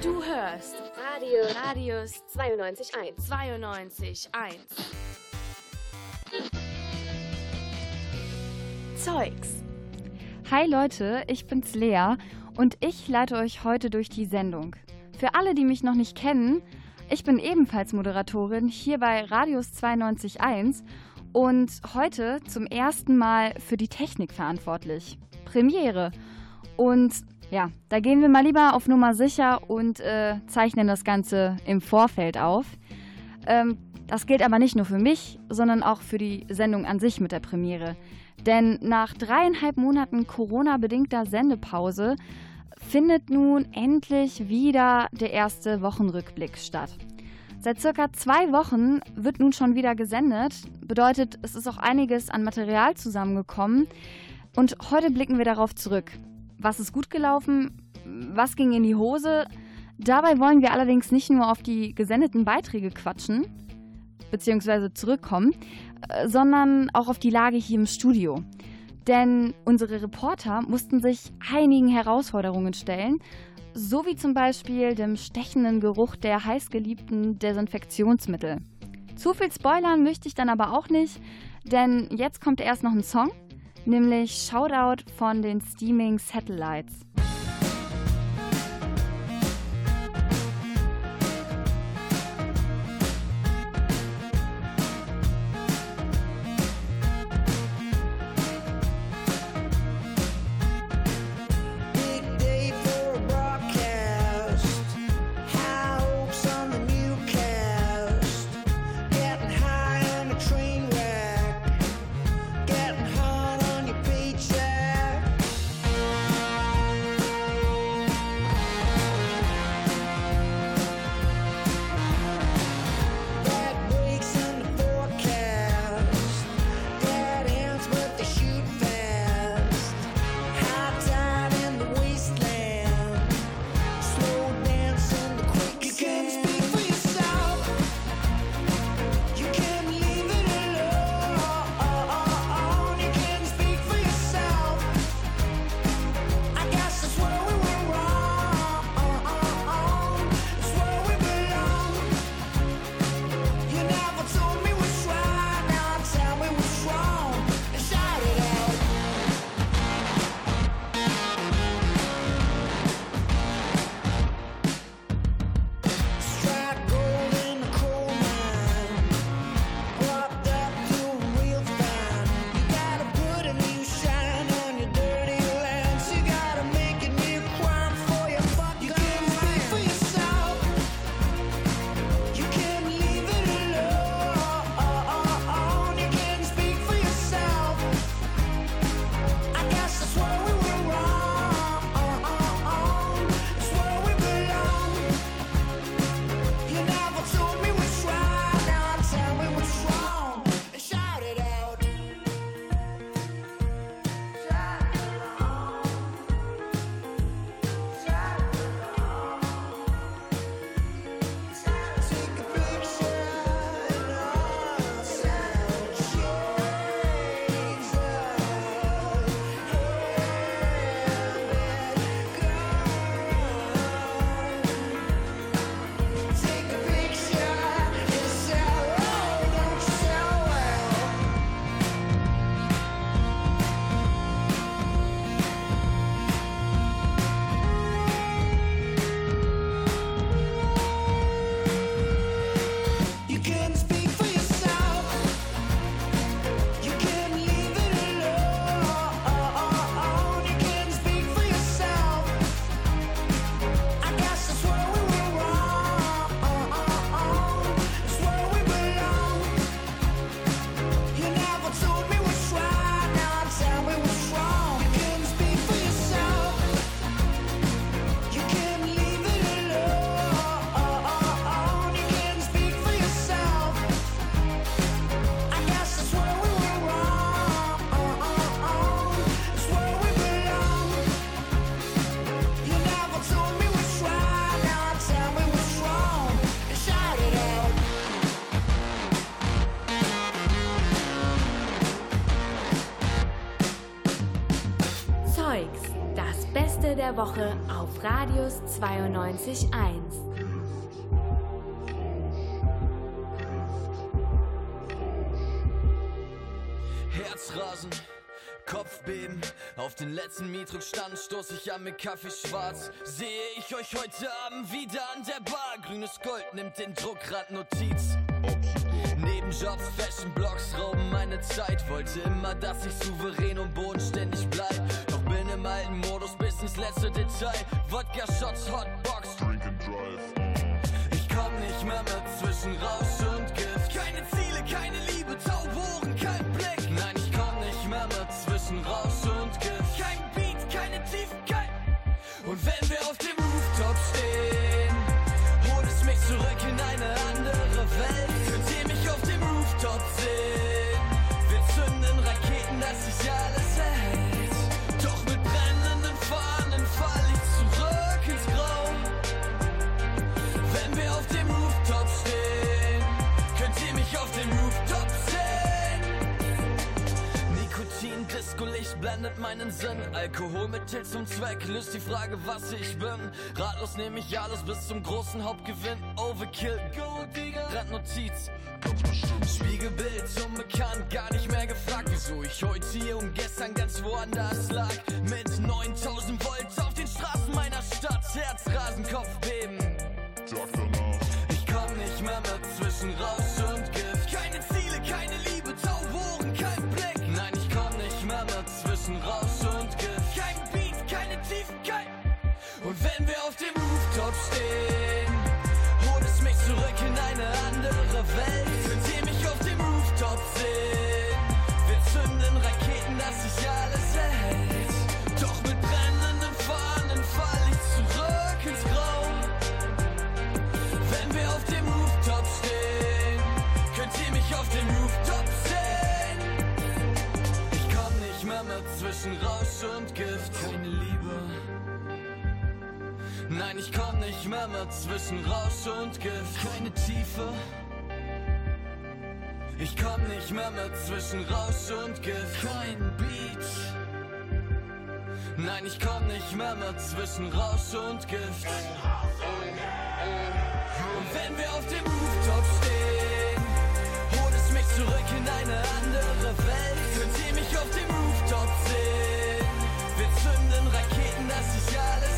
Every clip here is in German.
Du hörst Radio Radius 92.1. 92.1. Zeugs. Hi Leute, ich bin's Lea und ich leite euch heute durch die Sendung. Für alle, die mich noch nicht kennen, ich bin ebenfalls Moderatorin hier bei Radius 92.1 und heute zum ersten Mal für die Technik verantwortlich. Premiere. Und ja, da gehen wir mal lieber auf Nummer sicher und äh, zeichnen das Ganze im Vorfeld auf. Ähm, das gilt aber nicht nur für mich, sondern auch für die Sendung an sich mit der Premiere. Denn nach dreieinhalb Monaten Corona-bedingter Sendepause findet nun endlich wieder der erste Wochenrückblick statt. Seit circa zwei Wochen wird nun schon wieder gesendet. Bedeutet, es ist auch einiges an Material zusammengekommen. Und heute blicken wir darauf zurück. Was ist gut gelaufen? Was ging in die Hose? Dabei wollen wir allerdings nicht nur auf die gesendeten Beiträge quatschen, beziehungsweise zurückkommen, äh, sondern auch auf die Lage hier im Studio. Denn unsere Reporter mussten sich einigen Herausforderungen stellen, so wie zum Beispiel dem stechenden Geruch der heißgeliebten Desinfektionsmittel. Zu viel spoilern möchte ich dann aber auch nicht, denn jetzt kommt erst noch ein Song, nämlich Shoutout von den Steaming Satellites. Der Woche auf Radius 92.1. Herzrasen, Kopfbeben, auf den letzten Mietdruckstand stoß ich an mit Kaffee schwarz. Sehe ich euch heute Abend wieder an der Bar. Grünes Gold nimmt den Druckrad Notiz. Nebenjobs, Fashion Blogs rauben meine Zeit. Wollte immer, dass ich souverän und bodenständig bleib. Doch bin im alten Modus letzte Detail. Wodka Shots, Hotbox, Drink and Drive. Ich komm nicht mehr mit zwischen Rausch Blendet meinen Sinn. Alkoholmittel zum Zweck löst die Frage, was ich bin. Ratlos nehme ich alles bis zum großen Hauptgewinn. Overkill, Gold Digger, Randnotiz. Spiegelbild, unbekannt, gar nicht mehr gefragt, wieso ich heute hier und gestern ganz woanders lag. Mit 9000 Volt auf den Straßen meiner Stadt, Herzrasen, Kopfbeben. Ich zwischen Rausch und Gift. Keine Tiefe. Ich komm nicht mehr mit zwischen Rausch und Gift. Kein Beat. Nein, ich komm nicht mehr mit zwischen Rausch und Gift. Und wenn wir auf dem Rooftop stehen, hol es mich zurück in eine andere Welt. Könnt ihr mich auf dem Rooftop sehen? Wir zünden Raketen, dass sich alles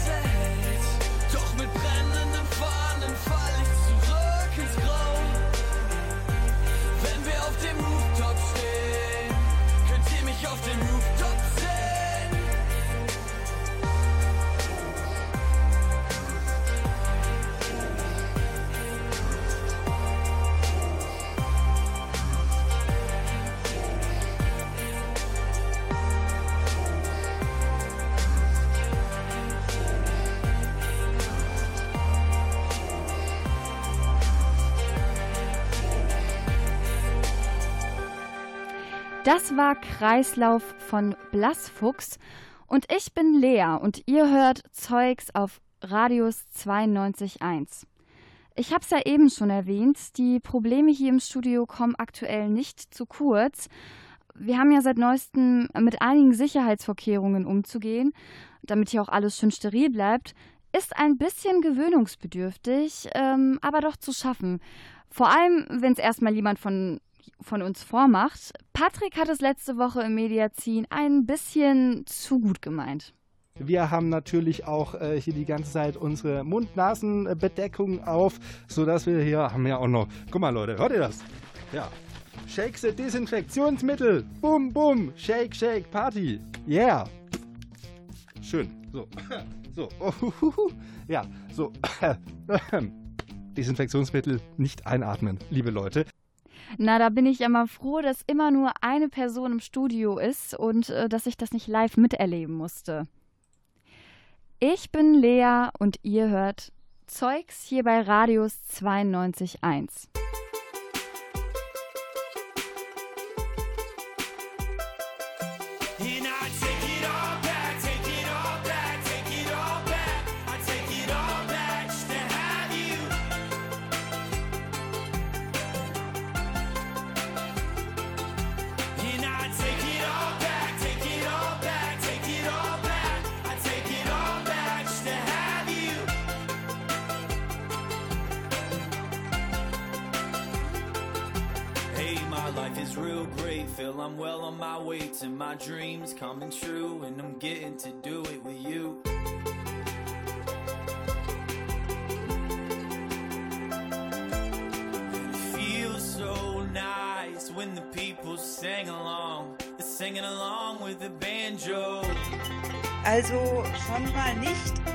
Das war Kreislauf von Blassfuchs und ich bin Lea und ihr hört Zeugs auf Radius 92.1. Ich habe es ja eben schon erwähnt, die Probleme hier im Studio kommen aktuell nicht zu kurz. Wir haben ja seit neuestem mit einigen Sicherheitsvorkehrungen umzugehen, damit hier auch alles schön steril bleibt. Ist ein bisschen gewöhnungsbedürftig, ähm, aber doch zu schaffen. Vor allem, wenn es erstmal jemand von von uns vormacht. Patrick hat es letzte Woche im Mediazin ein bisschen zu gut gemeint. Wir haben natürlich auch äh, hier die ganze Zeit unsere Mund-Nasen-Bedeckung auf, sodass wir hier haben ja auch noch. Guck mal, Leute, hört ihr das? Ja. Shake the Desinfektionsmittel. Bum, bum. Shake, shake, Party. Yeah. Schön. So. So. Ja, so. Desinfektionsmittel nicht einatmen, liebe Leute. Na, da bin ich ja mal froh, dass immer nur eine Person im Studio ist und äh, dass ich das nicht live miterleben musste. Ich bin Lea und ihr hört Zeugs hier bei Radius 92.1. And real great. Feel I'm well on my way to my dreams coming true, and I'm getting to do it with you. Feels so nice when the people sing along. Singing along with the banjo. Also schon mal nicht.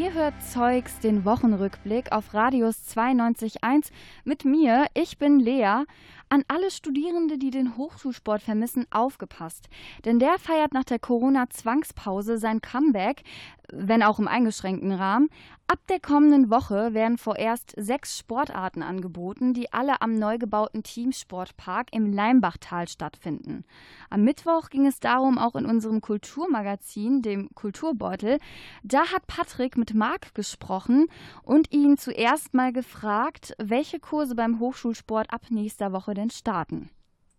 Ihr hört Zeugs, den Wochenrückblick auf Radius 92.1 mit mir. Ich bin Lea. An alle Studierende, die den Hochschulsport vermissen, aufgepasst. Denn der feiert nach der Corona-Zwangspause sein Comeback, wenn auch im eingeschränkten Rahmen. Ab der kommenden Woche werden vorerst sechs Sportarten angeboten, die alle am neu gebauten Teamsportpark im Leimbachtal stattfinden. Am Mittwoch ging es darum auch in unserem Kulturmagazin, dem Kulturbeutel. Da hat Patrick mit Marc gesprochen und ihn zuerst mal gefragt, welche Kurse beim Hochschulsport ab nächster Woche denn starten.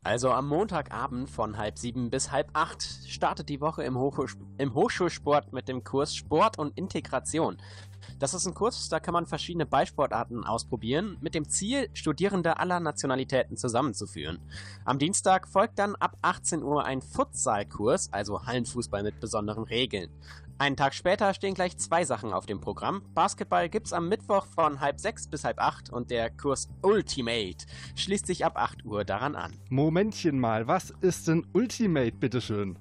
Also am Montagabend von halb sieben bis halb acht startet die Woche im, Hochschul im Hochschulsport mit dem Kurs Sport und Integration. Das ist ein Kurs, da kann man verschiedene Ballsportarten ausprobieren, mit dem Ziel, Studierende aller Nationalitäten zusammenzuführen. Am Dienstag folgt dann ab 18 Uhr ein Futsalkurs, also Hallenfußball mit besonderen Regeln. Einen Tag später stehen gleich zwei Sachen auf dem Programm. Basketball gibt's am Mittwoch von halb sechs bis halb acht und der Kurs Ultimate schließt sich ab 8 Uhr daran an. Momentchen mal, was ist denn Ultimate, bitteschön?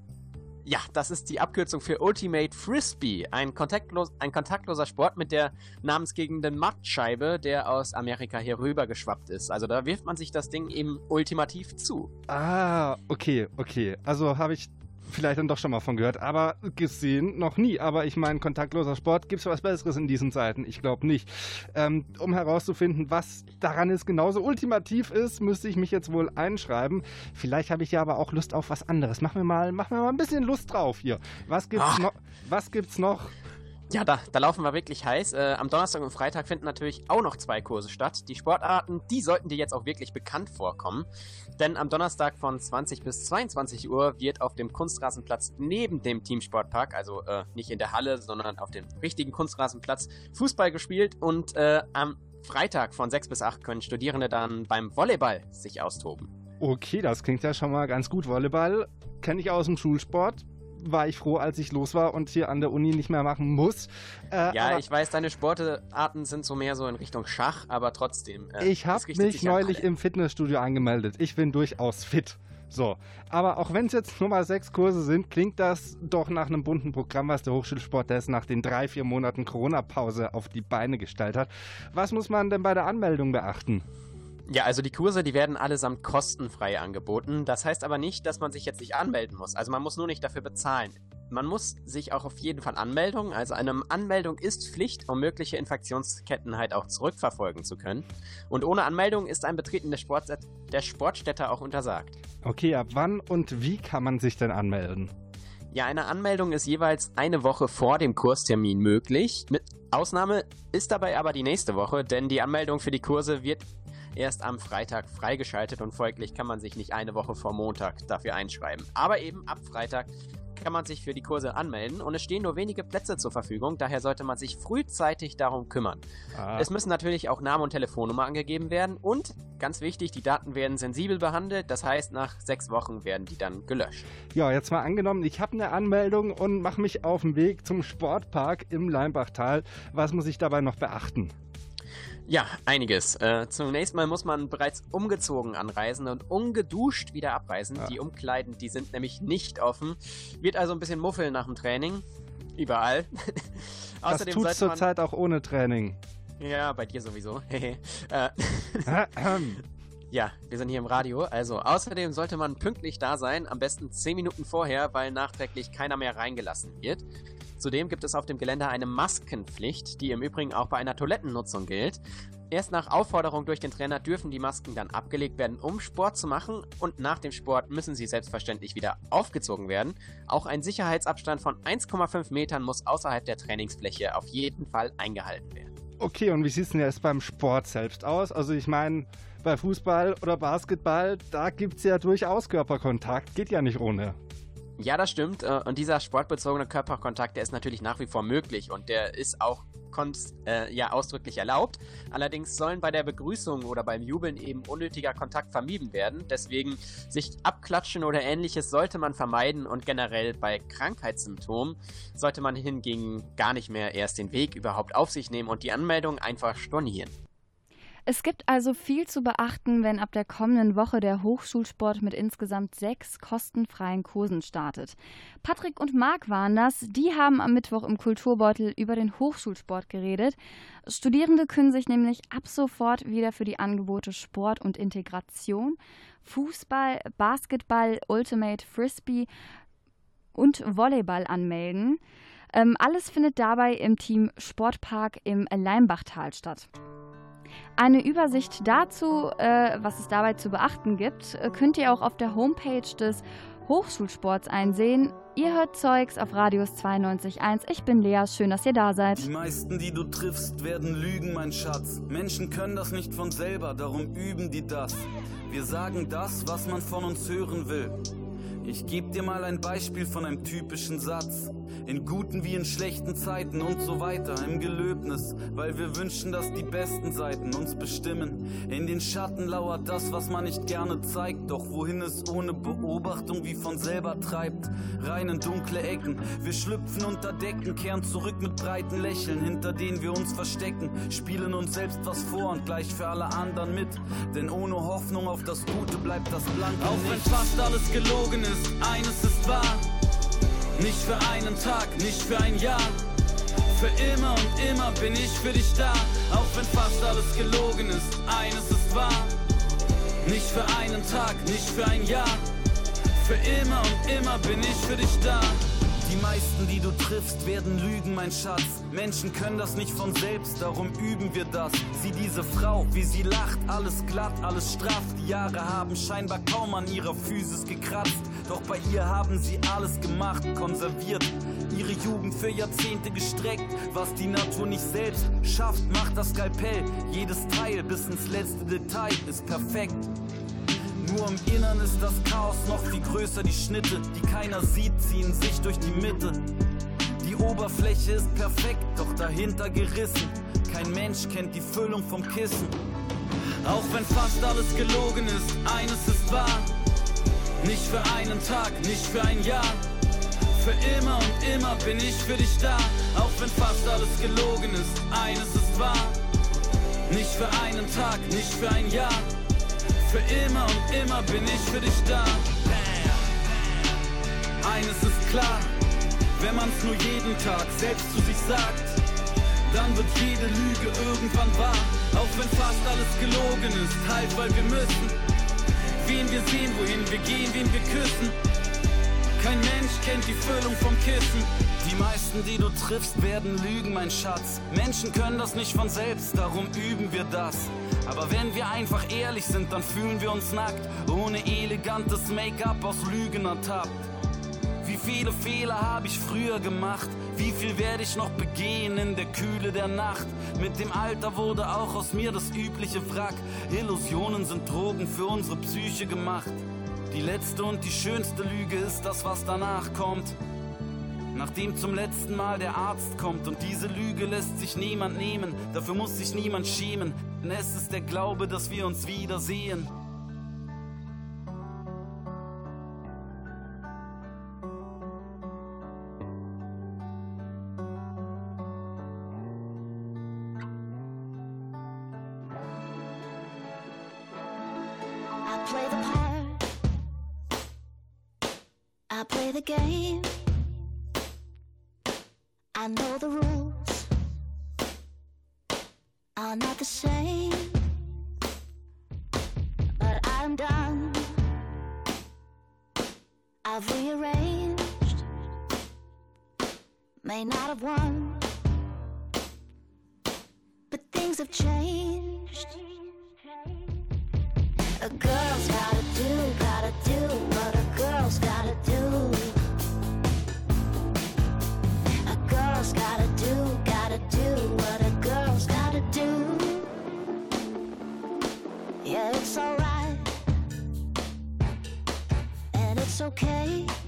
Ja, das ist die Abkürzung für Ultimate Frisbee, ein, kontaktlos, ein kontaktloser Sport mit der namensgebenden Mattscheibe, der aus Amerika hier rüber geschwappt ist. Also da wirft man sich das Ding eben ultimativ zu. Ah, okay, okay. Also habe ich vielleicht dann doch schon mal von gehört, aber gesehen noch nie. Aber ich meine, kontaktloser Sport, gibt es was Besseres in diesen Zeiten? Ich glaube nicht. Ähm, um herauszufinden, was daran ist genauso ultimativ ist, müsste ich mich jetzt wohl einschreiben. Vielleicht habe ich ja aber auch Lust auf was anderes. Machen wir mal, machen wir mal ein bisschen Lust drauf hier. Was gibt's Ach. noch? Was gibt's noch? Ja, da, da laufen wir wirklich heiß. Äh, am Donnerstag und Freitag finden natürlich auch noch zwei Kurse statt. Die Sportarten, die sollten dir jetzt auch wirklich bekannt vorkommen. Denn am Donnerstag von 20 bis 22 Uhr wird auf dem Kunstrasenplatz neben dem Teamsportpark, also äh, nicht in der Halle, sondern auf dem richtigen Kunstrasenplatz, Fußball gespielt. Und äh, am Freitag von 6 bis 8 können Studierende dann beim Volleyball sich austoben. Okay, das klingt ja schon mal ganz gut. Volleyball kenne ich aus dem Schulsport. War ich froh, als ich los war und hier an der Uni nicht mehr machen muss. Äh, Ja, ich weiß, deine Sportarten sind so mehr so in Richtung Schach, aber trotzdem. äh, ich habe mich neulich im Fitnessstudio angemeldet. Ich bin durchaus fit. So, aber auch wenn es jetzt nur mal sechs Kurse sind, klingt das doch nach einem bunten Programm, was der Hochschulsport des nach den drei, vier Monaten Corona-Pause auf die Beine gestellt hat. Was muss man denn bei der Anmeldung beachten? Ja, also die Kurse, die werden allesamt kostenfrei angeboten. Das heißt aber nicht, dass man sich jetzt nicht anmelden muss. Also man muss nur nicht dafür bezahlen. Man muss sich auch auf jeden Fall anmelden. Also eine Anmeldung ist Pflicht, um mögliche Infektionsketten halt auch zurückverfolgen zu können. Und ohne Anmeldung ist ein Betreten der, Sportset der Sportstätte auch untersagt. Okay, ab wann und wie kann man sich denn anmelden? Ja, eine Anmeldung ist jeweils eine Woche vor dem Kurstermin möglich. Mit Ausnahme ist dabei aber die nächste Woche, denn die Anmeldung für die Kurse wird erst am Freitag freigeschaltet und folglich kann man sich nicht eine Woche vor Montag dafür einschreiben. Aber eben ab Freitag kann man sich für die Kurse anmelden und es stehen nur wenige Plätze zur Verfügung, daher sollte man sich frühzeitig darum kümmern. Ah, Es müssen natürlich auch Name und Telefonnummer angegeben werden und ganz wichtig, die Daten werden sensibel behandelt, das heißt nach sechs Wochen werden die dann gelöscht. ja, jetzt mal angenommen, ich habe eine Anmeldung und mache mich auf den Weg zum Sportpark im Leimbachtal. Was muss ich dabei noch beachten? Ja, einiges. Äh, zunächst mal muss man bereits umgezogen anreisen und ungeduscht wieder abreisen. Ja. Die Umkleiden, die sind nämlich nicht offen. Wird also ein bisschen muffeln nach dem Training. Überall. Das Außerdem tut sollte man... zurzeit auch ohne Training. Ja, bei dir sowieso. äh, ja, wir sind hier im Radio. Also, außerdem sollte man pünktlich da sein, am besten 10 Minuten vorher, weil nachträglich keiner mehr reingelassen wird. Zudem gibt es auf dem Gelände eine Maskenpflicht, die im Übrigen auch bei einer Toilettennutzung gilt. Erst nach Aufforderung durch den Trainer dürfen die Masken dann abgelegt werden, um Sport zu machen und nach dem Sport müssen sie selbstverständlich wieder aufgezogen werden. Auch ein Sicherheitsabstand von 1,5 Metern muss außerhalb der Trainingsfläche auf jeden Fall eingehalten werden. Okay, und wie sieht es denn jetzt beim Sport selbst aus? Also ich meine, bei Fußball oder Basketball, da gibt es ja durchaus Körperkontakt. Geht ja nicht ohne. Ja, das stimmt. äh, Und dieser sportbezogene Körperkontakt, der ist natürlich nach wie vor möglich und der ist auch äh, ja ausdrücklich erlaubt. Allerdings sollen bei der Begrüßung oder beim Jubeln eben unnötiger Kontakt vermieden werden. Deswegen sich abklatschen oder ähnliches sollte man vermeiden und generell bei Krankheitssymptomen sollte man hingegen gar nicht mehr erst den Weg überhaupt auf sich nehmen und die Anmeldung einfach stornieren. Es gibt also viel zu beachten, wenn ab der kommenden Woche der Hochschulsport mit insgesamt sechs kostenfreien Kursen startet. Patrick und Marc waren das. Die haben am Mittwoch im Kulturbeutel über den Hochschulsport geredet. Studierende können sich nämlich ab sofort wieder für die Angebote Sport und Integration, Fußball, Basketball, Ultimate Frisbee und Volleyball anmelden. Ähm, alles findet dabei im Team Sportpark im Leimbachtal statt. Eine Übersicht dazu, äh, was es dabei zu beachten gibt, äh, könnt ihr auch auf der Homepage des Hochschulsports einsehen. Ihr hört Zeugs auf Radius 92.1. Ich bin Lea, schön, dass ihr da seid. Die meisten, die du triffst, werden lügen, mein Schatz. Menschen können das nicht von selber, darum üben die das. Wir sagen das, was man von uns hören will. Ich geb dir mal ein Beispiel von einem typischen Satz. In guten wie in schlechten Zeiten und so weiter, im Gelöbnis, weil wir wünschen, dass die besten Seiten uns bestimmen. In den Schatten lauert das, was man nicht gerne zeigt, doch wohin es ohne Beobachtung wie von selber treibt. Rein in dunkle Ecken, wir schlüpfen unter Decken, kehren zurück mit breiten Lächeln, hinter denen wir uns verstecken, spielen uns selbst was vor und gleich für alle anderen mit. Denn ohne Hoffnung auf das Gute bleibt das Blanke Auch wenn fast alles gelogen ist, eines ist wahr. Nicht für einen Tag, nicht für ein Jahr. Für immer und immer bin ich für dich da. Auch wenn fast alles gelogen ist, eines ist wahr. Nicht für einen Tag, nicht für ein Jahr. Für immer und immer bin ich für dich da. Die meisten, die du triffst, werden lügen, mein Schatz. Menschen können das nicht von selbst, darum üben wir das. Sieh diese Frau, wie sie lacht, alles glatt, alles straff. Die Jahre haben scheinbar kaum an ihrer Physis gekratzt. Doch bei ihr haben sie alles gemacht, konserviert. Ihre Jugend für Jahrzehnte gestreckt. Was die Natur nicht selbst schafft, macht das Skalpell. Jedes Teil bis ins letzte Detail ist perfekt. Nur im Innern ist das Chaos noch viel größer. Die Schnitte, die keiner sieht, ziehen sich durch die Mitte. Die Oberfläche ist perfekt, doch dahinter gerissen. Kein Mensch kennt die Füllung vom Kissen. Auch wenn fast alles gelogen ist, eines ist wahr. Nicht für einen Tag, nicht für ein Jahr. Für immer und immer bin ich für dich da. Auch wenn fast alles gelogen ist, eines ist wahr. Nicht für einen Tag, nicht für ein Jahr. Für immer und immer bin ich für dich da. Eines ist klar, wenn man's nur jeden Tag selbst zu sich sagt, dann wird jede Lüge irgendwann wahr. Auch wenn fast alles gelogen ist, halt, weil wir müssen. Wen wir sehen, wohin wir gehen, wen wir küssen. Kein Mensch kennt die Füllung vom Kissen. Die meisten, die du triffst, werden lügen, mein Schatz. Menschen können das nicht von selbst, darum üben wir das. Aber wenn wir einfach ehrlich sind, dann fühlen wir uns nackt, ohne elegantes Make-up aus Lügen ertappt. Wie viele Fehler habe ich früher gemacht? Wie viel werde ich noch begehen in der Kühle der Nacht? Mit dem Alter wurde auch aus mir das übliche Wrack. Illusionen sind Drogen für unsere Psyche gemacht. Die letzte und die schönste Lüge ist das, was danach kommt. Nachdem zum letzten Mal der Arzt kommt und diese Lüge lässt sich niemand nehmen, dafür muss sich niemand schämen, denn es ist der Glaube, dass wir uns wiedersehen. The game. I know the rules are not the same. But I'm done. I've rearranged. May not have won. But things have changed. Okay.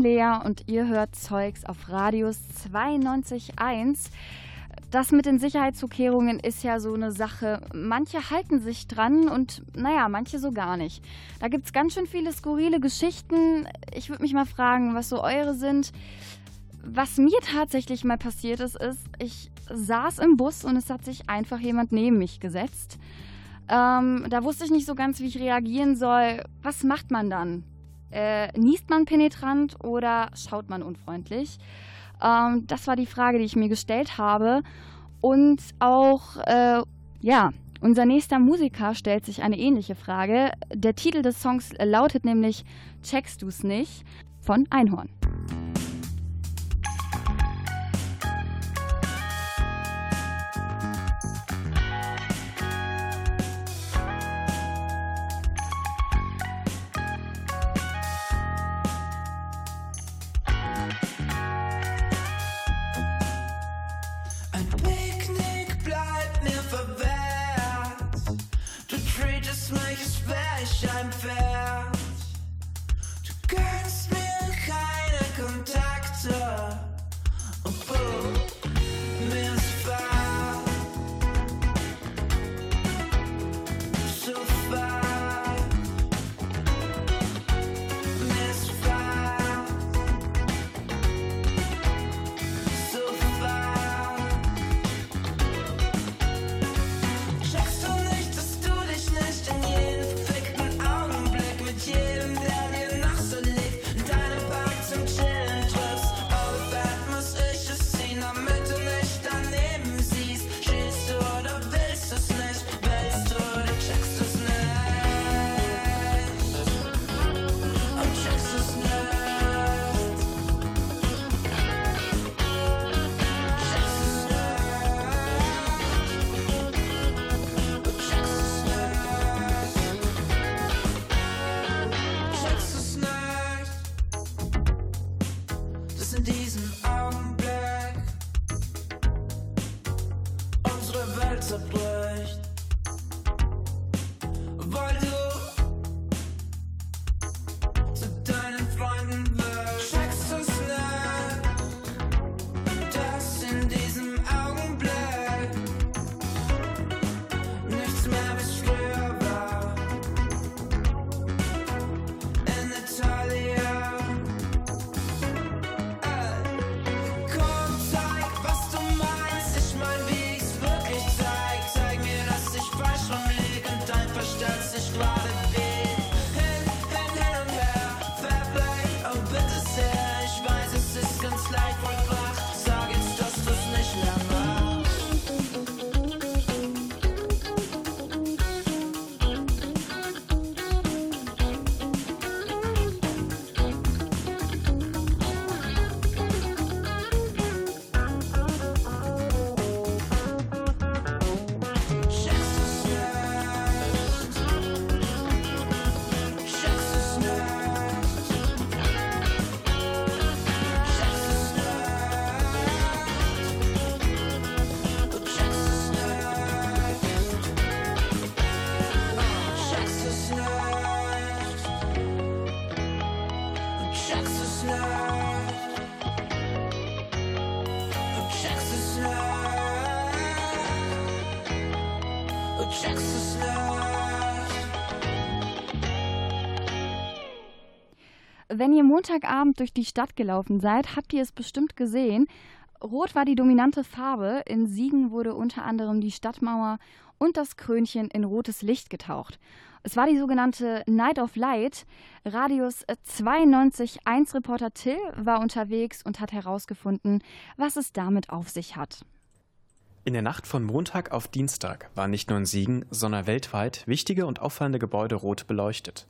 Lea und ihr hört Zeugs auf Radius 92.1. Das mit den Sicherheitsvorkehrungen ist ja so eine Sache. Manche halten sich dran und naja, manche so gar nicht. Da gibt es ganz schön viele skurrile Geschichten. Ich würde mich mal fragen, was so eure sind. was mir tatsächlich mal passiert ist, ist, ich saß im Bus und es hat sich einfach jemand neben mich gesetzt. Ähm, da wusste ich nicht so ganz, wie ich reagieren soll. Was macht man dann? Äh, niest man penetrant oder schaut man unfreundlich? Ähm, das war die Frage, die ich mir gestellt habe. Und auch, äh, ja, unser nächster Musiker stellt sich eine ähnliche Frage. Der Titel des Songs lautet nämlich Checkst du's nicht von Einhorn. unfair. Wenn ihr Montagabend durch die Stadt gelaufen seid, habt ihr es bestimmt gesehen. Rot war die dominante Farbe. In Siegen wurde unter anderem die Stadtmauer und das Krönchen in rotes Licht getaucht. Es war die sogenannte Night of Light. Radius 92.1 Reporter Till war unterwegs und hat herausgefunden, was es damit auf sich hat. In der Nacht von Montag auf Dienstag waren nicht nur in Siegen, sondern weltweit wichtige und auffallende Gebäude rot beleuchtet.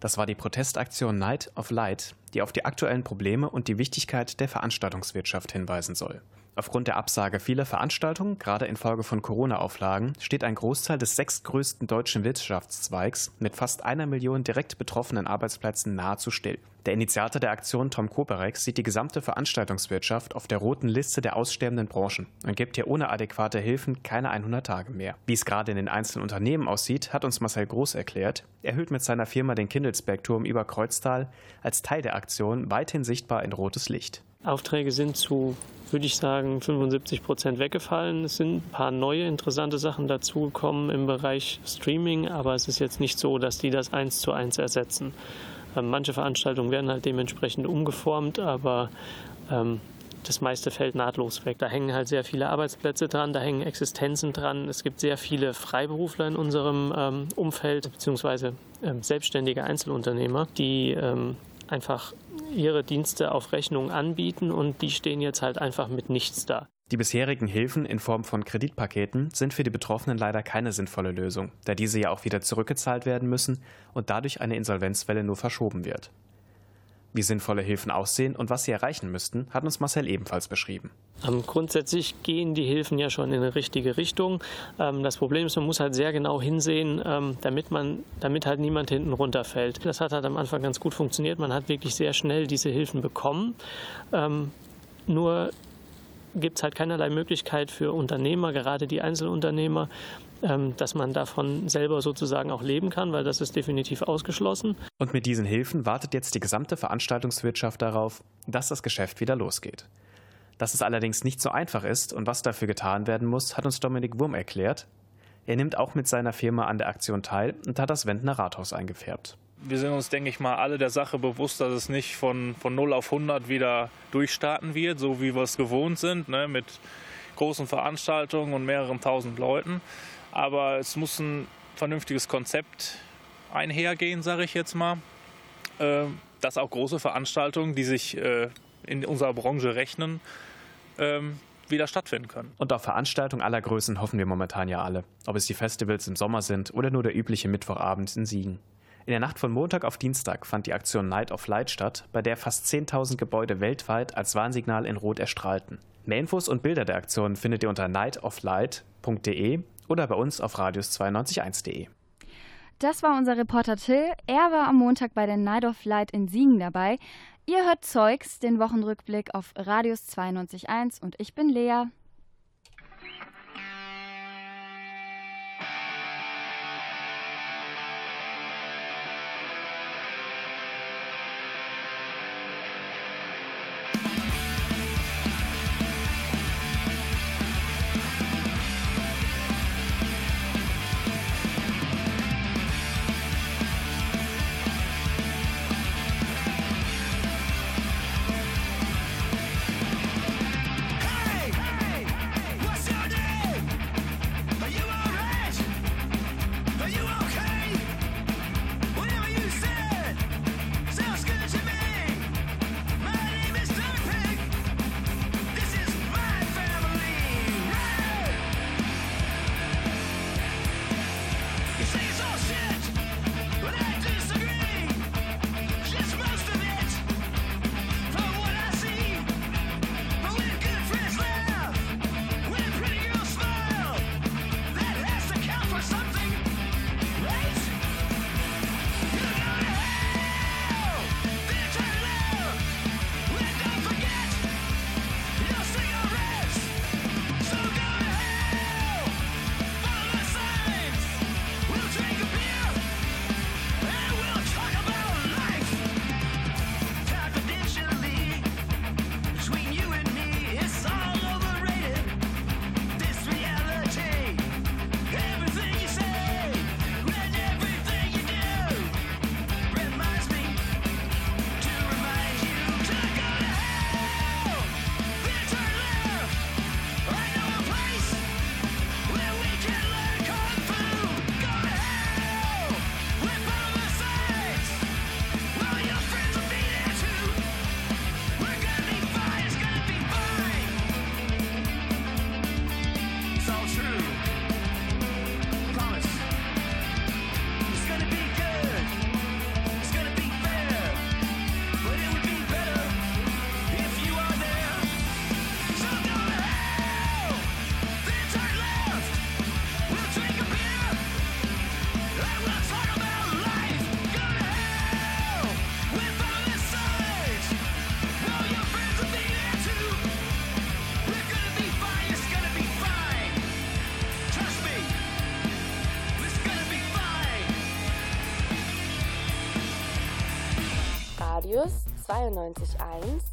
Das war die Protestaktion Night of Light, die auf die aktuellen Probleme und die Wichtigkeit der Veranstaltungswirtschaft hinweisen soll. Aufgrund der Absage vieler Veranstaltungen, gerade infolge von Corona-Auflagen, steht ein Großteil des sechstgrößten deutschen Wirtschaftszweigs mit fast einer Million direkt betroffenen Arbeitsplätzen nahezu still. Der Initiator der Aktion Tom Koperek sieht die gesamte Veranstaltungswirtschaft auf der roten Liste der aussterbenden Branchen und gibt hier ohne adäquate Hilfen keine 100 Tage mehr. Wie es gerade in den einzelnen Unternehmen aussieht, hat uns Marcel Groß erklärt. Er hüllt mit seiner Firma den Kindelsbergturm über Kreuztal als Teil der Aktion weithin sichtbar in rotes Licht. Aufträge sind zu, würde ich sagen, 75 Prozent weggefallen. Es sind ein paar neue interessante Sachen dazugekommen im Bereich Streaming, aber es ist jetzt nicht so, dass die das eins zu eins ersetzen. Ähm, manche Veranstaltungen werden halt dementsprechend umgeformt, aber ähm, das meiste fällt nahtlos weg. Da hängen halt sehr viele Arbeitsplätze dran, da hängen Existenzen dran. Es gibt sehr viele Freiberufler in unserem ähm, Umfeld, beziehungsweise ähm, selbstständige Einzelunternehmer, die ähm, einfach ihre Dienste auf Rechnung anbieten und die stehen jetzt halt einfach mit nichts da. Die bisherigen Hilfen in Form von Kreditpaketen sind für die Betroffenen leider keine sinnvolle Lösung, da diese ja auch wieder zurückgezahlt werden müssen und dadurch eine Insolvenzwelle nur verschoben wird. Wie sinnvolle Hilfen aussehen und was sie erreichen müssten, hat uns Marcel ebenfalls beschrieben. Ähm, grundsätzlich gehen die Hilfen ja schon in eine richtige Richtung. Ähm, das Problem ist, man muss halt sehr genau hinsehen, ähm, damit, man, damit halt niemand hinten runterfällt. Das hat halt am Anfang ganz gut funktioniert. Man hat wirklich sehr schnell diese Hilfen bekommen. Nur gibt es halt keinerlei Möglichkeit für Unternehmer, gerade die Einzelunternehmer, ähm, dass man davon selber sozusagen auch leben kann, weil das ist definitiv ausgeschlossen. Und mit diesen Hilfen wartet jetzt die gesamte Veranstaltungswirtschaft darauf, dass das Geschäft wieder losgeht. Dass es allerdings nicht so einfach ist und was dafür getan werden muss, hat uns Dominik Wurm erklärt. Er nimmt auch mit seiner Firma an der Aktion teil und hat das Wendner Rathaus eingefärbt. Wir sind uns, denke ich mal, alle der Sache bewusst, dass es nicht von, von 0 auf 100 wieder durchstarten wird, so wie wir es gewohnt sind, ne, mit großen Veranstaltungen und mehreren tausend Leuten. Aber es muss ein vernünftiges Konzept einhergehen, sage ich jetzt mal, äh, dass auch große Veranstaltungen, die sich äh, in unserer Branche rechnen, äh, wieder stattfinden können. Und auf Veranstaltungen aller Größen hoffen wir momentan ja alle, ob es die Festivals im Sommer sind oder nur der übliche Mittwochabend in Siegen. In der Nacht von Montag auf Dienstag fand die Aktion Night of Light statt, bei der fast 10.000 Gebäude weltweit als Warnsignal in Rot erstrahlten. Mehr Infos und Bilder der Aktion findet ihr unter nightoflight.de oder bei uns auf radius921.de. Das war unser Reporter Till. Er war am Montag bei der Night of Light in Siegen dabei. Ihr hört Zeugs, den Wochenrückblick auf Radius 92.1 und ich bin Lea. 93.1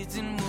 reason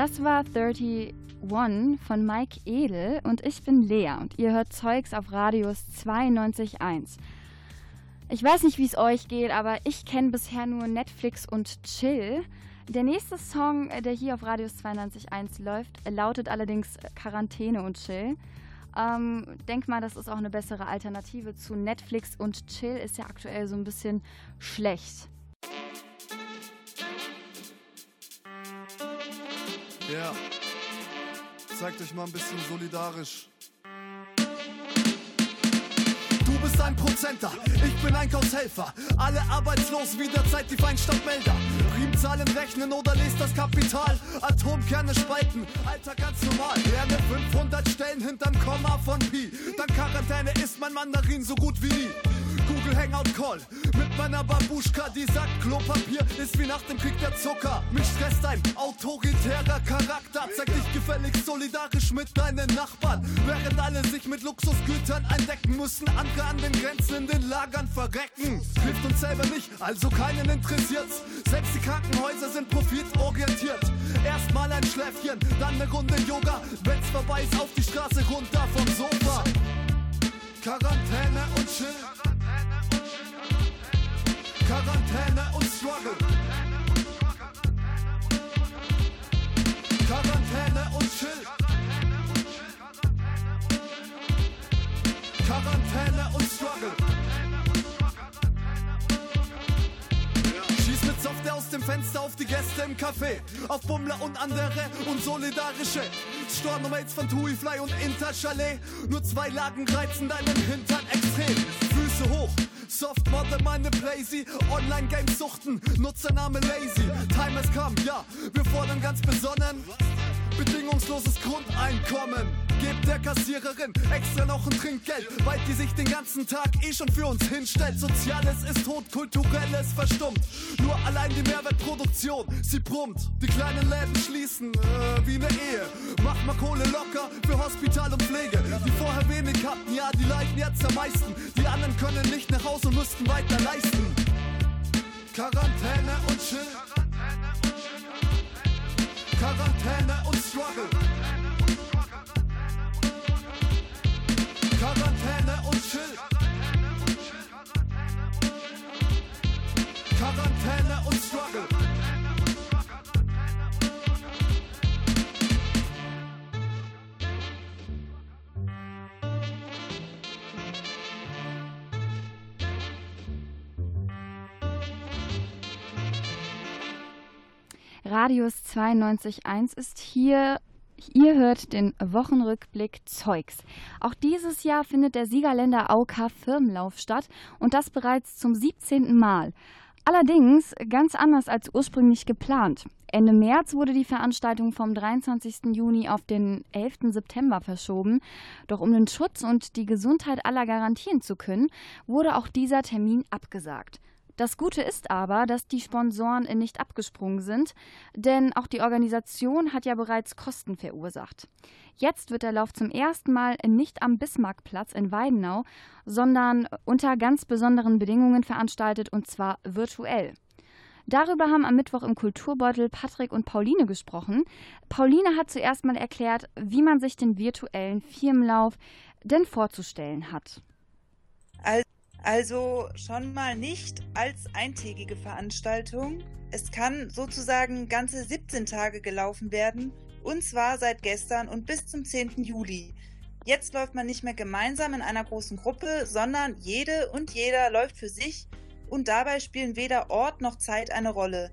Das war 31 von Mike Edel und ich bin Lea und ihr hört Zeugs auf Radius 92.1. Ich weiß nicht, wie es euch geht, aber ich kenne bisher nur Netflix und Chill. Der nächste Song, äh, der hier auf Radius 92.1 läuft, äh, lautet allerdings Quarantäne und Chill. Ähm, denk mal, das ist auch eine bessere Alternative zu Netflix und Chill ist ja aktuell so ein bisschen schlecht. Ja. Zeigt euch mal ein bisschen solidarisch. Du bist ein Prozenter, ich bin Einkaufshelfer. Alle arbeitslos, wiederzeit die Feinstaubmelder. Primzahlen rechnen oder lest das Kapital. Atomkerne spalten, Alter ganz normal. Lerne 500 Stellen hinterm Komma von Pi. Dank Quarantäne ist mein Mandarin so gut wie nie. Google Hangout Call mit meiner Babuschka, die sagt Klopapier ist wie nach dem Krieg der Zucker. Mich stresst ein autoritärer Charakter, zeig dich gefälligst solidarisch mit deinen Nachbarn. Während alle sich mit Luxusgütern eindecken, müssen andere an den Grenzen in den Lagern verrecken. Trifft uns selber nicht, also keinen interessiert's. Selbst die Krankenhäuser sind profitorientiert. Erstmal ein Schläfchen, dann eine Runde Yoga. Wenn's vorbei ist, auf die Straße runter vom Sofa. Quarantäne und Chill. Quarantäne und Struggle. Quarantäne und Chill. Quarantäne und Struggle. Schieß mit Software aus dem Fenster auf die Gäste im Café. Auf Bummler und andere und solidarische. Stornomates von Tui Fly und Interchalet. Nur zwei Lagen reizen deinen Hintern extrem. Füße hoch. Softmodel, meine Blazy, Online-Games suchten, Nutzername Lazy. Time has come, ja, wir fordern ganz besonnen. Bedingungsloses Grundeinkommen. Gebt der Kassiererin extra noch ein Trinkgeld, weil die sich den ganzen Tag eh schon für uns hinstellt. Soziales ist tot, kulturelles verstummt. Nur allein die Mehrwertproduktion, sie brummt. Die kleinen Läden schließen, äh, wie eine Ehe. Mach mal Kohle locker für Hospital und Pflege. Die vorher wenig hatten, ja, die leiden jetzt am meisten. Die anderen können nicht nach Hause und müssten weiter leisten. Quarantäne und Chill. Quarantäne und Struggle. Radius 92.1 ist hier. Ihr hört den Wochenrückblick Zeugs. Auch dieses Jahr findet der Siegerländer AOK Firmenlauf statt und das bereits zum 17. Mal. Allerdings ganz anders als ursprünglich geplant. Ende März wurde die Veranstaltung vom 23. Juni auf den 11. September verschoben. Doch um den Schutz und die Gesundheit aller garantieren zu können, wurde auch dieser Termin abgesagt. Das Gute ist aber, dass die Sponsoren nicht abgesprungen sind, denn auch die Organisation hat ja bereits Kosten verursacht. Jetzt wird der Lauf zum ersten Mal nicht am Bismarckplatz in Weidenau, sondern unter ganz besonderen Bedingungen veranstaltet und zwar virtuell. Darüber haben am Mittwoch im Kulturbeutel Patrick und Pauline gesprochen. Pauline hat zuerst mal erklärt, wie man sich den virtuellen Firmenlauf denn vorzustellen hat. Also schon mal nicht als eintägige Veranstaltung. Es kann sozusagen ganze 17 Tage gelaufen werden, und zwar seit gestern und bis zum 10. Juli. Jetzt läuft man nicht mehr gemeinsam in einer großen Gruppe, sondern jede und jeder läuft für sich und dabei spielen weder Ort noch Zeit eine Rolle.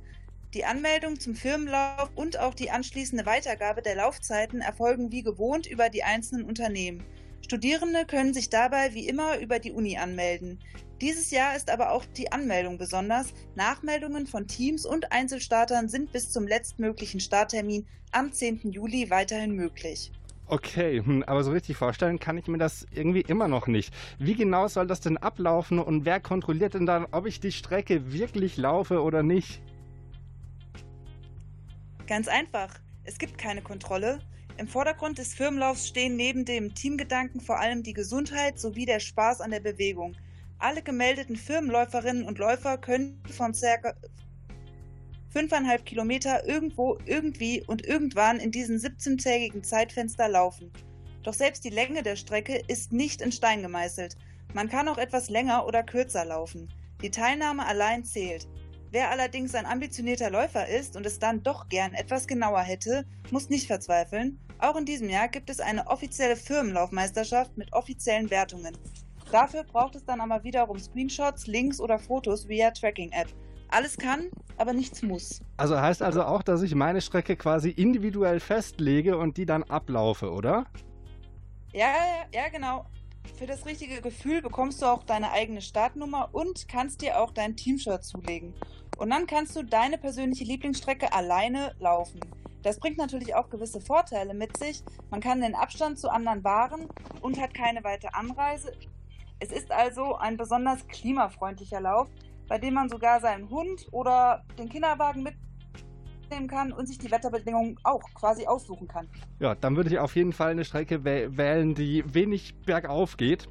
Die Anmeldung zum Firmenlauf und auch die anschließende Weitergabe der Laufzeiten erfolgen wie gewohnt über die einzelnen Unternehmen. Studierende können sich dabei wie immer über die Uni anmelden. Dieses Jahr ist aber auch die Anmeldung besonders. Nachmeldungen von Teams und Einzelstartern sind bis zum letztmöglichen Starttermin am 10. Juli weiterhin möglich. Okay, hm, aber so richtig vorstellen kann ich mir das irgendwie immer noch nicht. Wie genau soll das denn ablaufen und wer kontrolliert denn dann, ob ich die Strecke wirklich laufe oder nicht? Ganz einfach. Es gibt keine Kontrolle. Im Vordergrund des Firmenlaufs stehen neben dem Teamgedanken vor allem die Gesundheit sowie der Spaß an der Bewegung. Alle gemeldeten Firmenläuferinnen und Läufer können von ca. 5,5 Kilometer irgendwo, irgendwie und irgendwann in diesem 17-tägigen Zeitfenster laufen. Doch selbst die Länge der Strecke ist nicht in Stein gemeißelt. Man kann auch etwas länger oder kürzer laufen. Die Teilnahme allein zählt. Wer allerdings ein ambitionierter Läufer ist und es dann doch gern etwas genauer hätte, muss nicht verzweifeln. Auch in diesem Jahr gibt es eine offizielle Firmenlaufmeisterschaft mit offiziellen Wertungen. Dafür braucht es dann aber wiederum Screenshots, Links oder Fotos via Tracking-App. Alles kann, aber nichts muss. Also heißt also auch, dass ich meine Strecke quasi individuell festlege und die dann ablaufe, oder? Ja, ja, ja, genau. Für das richtige Gefühl bekommst du auch deine eigene Startnummer und kannst dir auch dein Teamshirt zulegen. Und dann kannst du deine persönliche Lieblingsstrecke alleine laufen. Das bringt natürlich auch gewisse Vorteile mit sich. Man kann den Abstand zu anderen wahren und hat keine weite Anreise. Es ist also ein besonders klimafreundlicher Lauf, bei dem man sogar seinen Hund oder den Kinderwagen mitnehmen kann und sich die Wetterbedingungen auch quasi aussuchen kann. Ja, dann würde ich auf jeden Fall eine Strecke wählen, die wenig bergauf geht.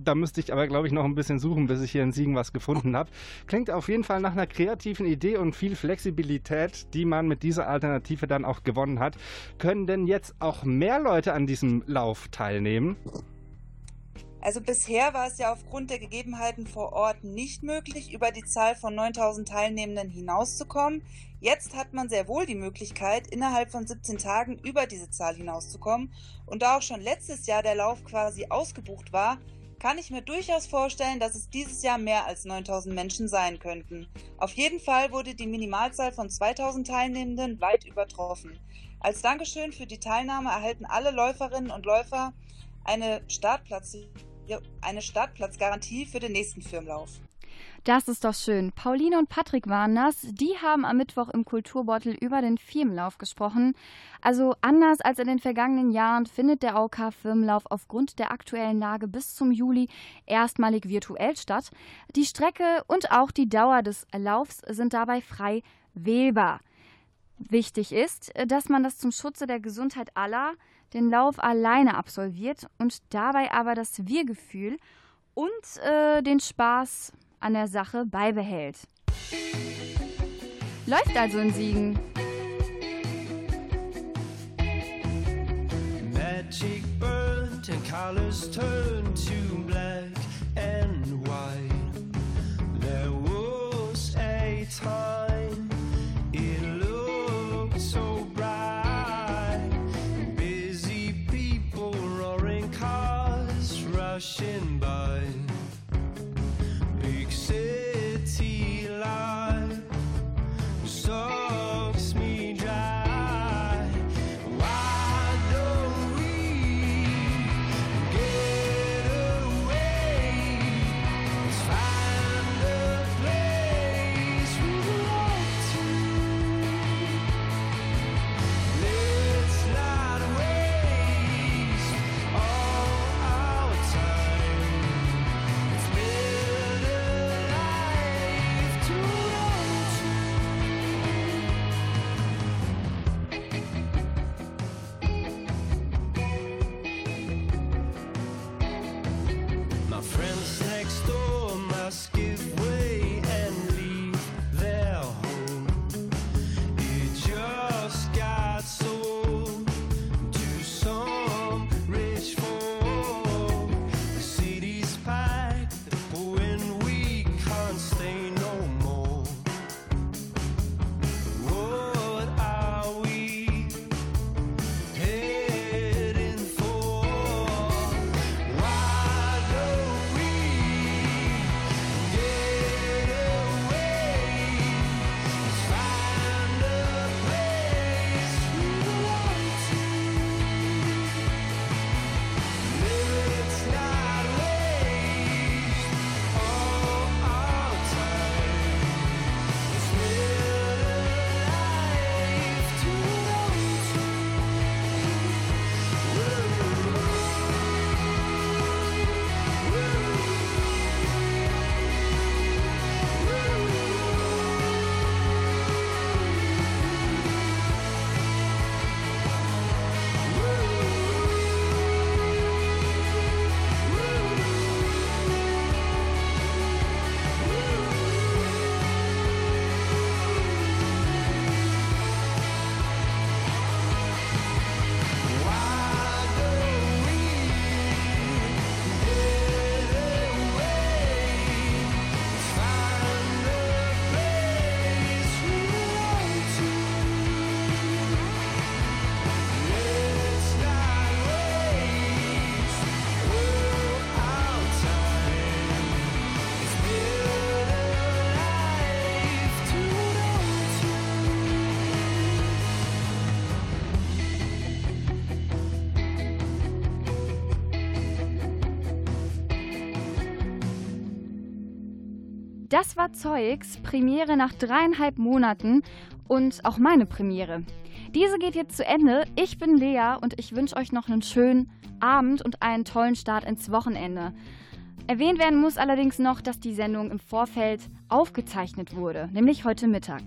Da müsste ich aber, glaube ich, noch ein bisschen suchen, bis ich hier in Siegen was gefunden habe. Klingt auf jeden Fall nach einer kreativen Idee und viel Flexibilität, die man mit dieser Alternative dann auch gewonnen hat. Können denn jetzt auch mehr Leute an diesem Lauf teilnehmen? Also bisher war es ja aufgrund der Gegebenheiten vor Ort nicht möglich, über die Zahl von 9000 Teilnehmenden hinauszukommen. Jetzt hat man sehr wohl die Möglichkeit, innerhalb von 17 Tagen über diese Zahl hinauszukommen. Und da auch schon letztes Jahr der Lauf quasi ausgebucht war, kann ich mir durchaus vorstellen, dass es dieses Jahr mehr als 9000 Menschen sein könnten. Auf jeden Fall wurde die Minimalzahl von 2000 Teilnehmenden weit übertroffen. Als Dankeschön für die Teilnahme erhalten alle Läuferinnen und Läufer eine, Startplatz, eine Startplatzgarantie für den nächsten Firmenlauf. Das ist doch schön. Pauline und Patrick waren das. Die haben am Mittwoch im Kulturbeutel über den Firmenlauf gesprochen. Also anders als in den vergangenen Jahren findet der AOK Firmenlauf aufgrund der aktuellen Lage bis zum Juli erstmalig virtuell statt. Die Strecke und auch die Dauer des Laufs sind dabei frei wählbar. Wichtig ist, dass man das zum Schutze der Gesundheit aller den Lauf alleine absolviert und dabei aber das Wir-Gefühl und äh, den Spaß an der Sache beibehält. Läuft also in Siegen. Magic burnt and colors turned to black and white. There was a time it looked so bright. Busy people roaring cars rushing by. Das war Zeugs, Premiere nach dreieinhalb Monaten und auch meine Premiere. Diese geht jetzt zu Ende. Ich bin Lea und ich wünsche euch noch einen schönen Abend und einen tollen Start ins Wochenende. Erwähnt werden muss allerdings noch, dass die Sendung im Vorfeld aufgezeichnet wurde, nämlich heute Mittag.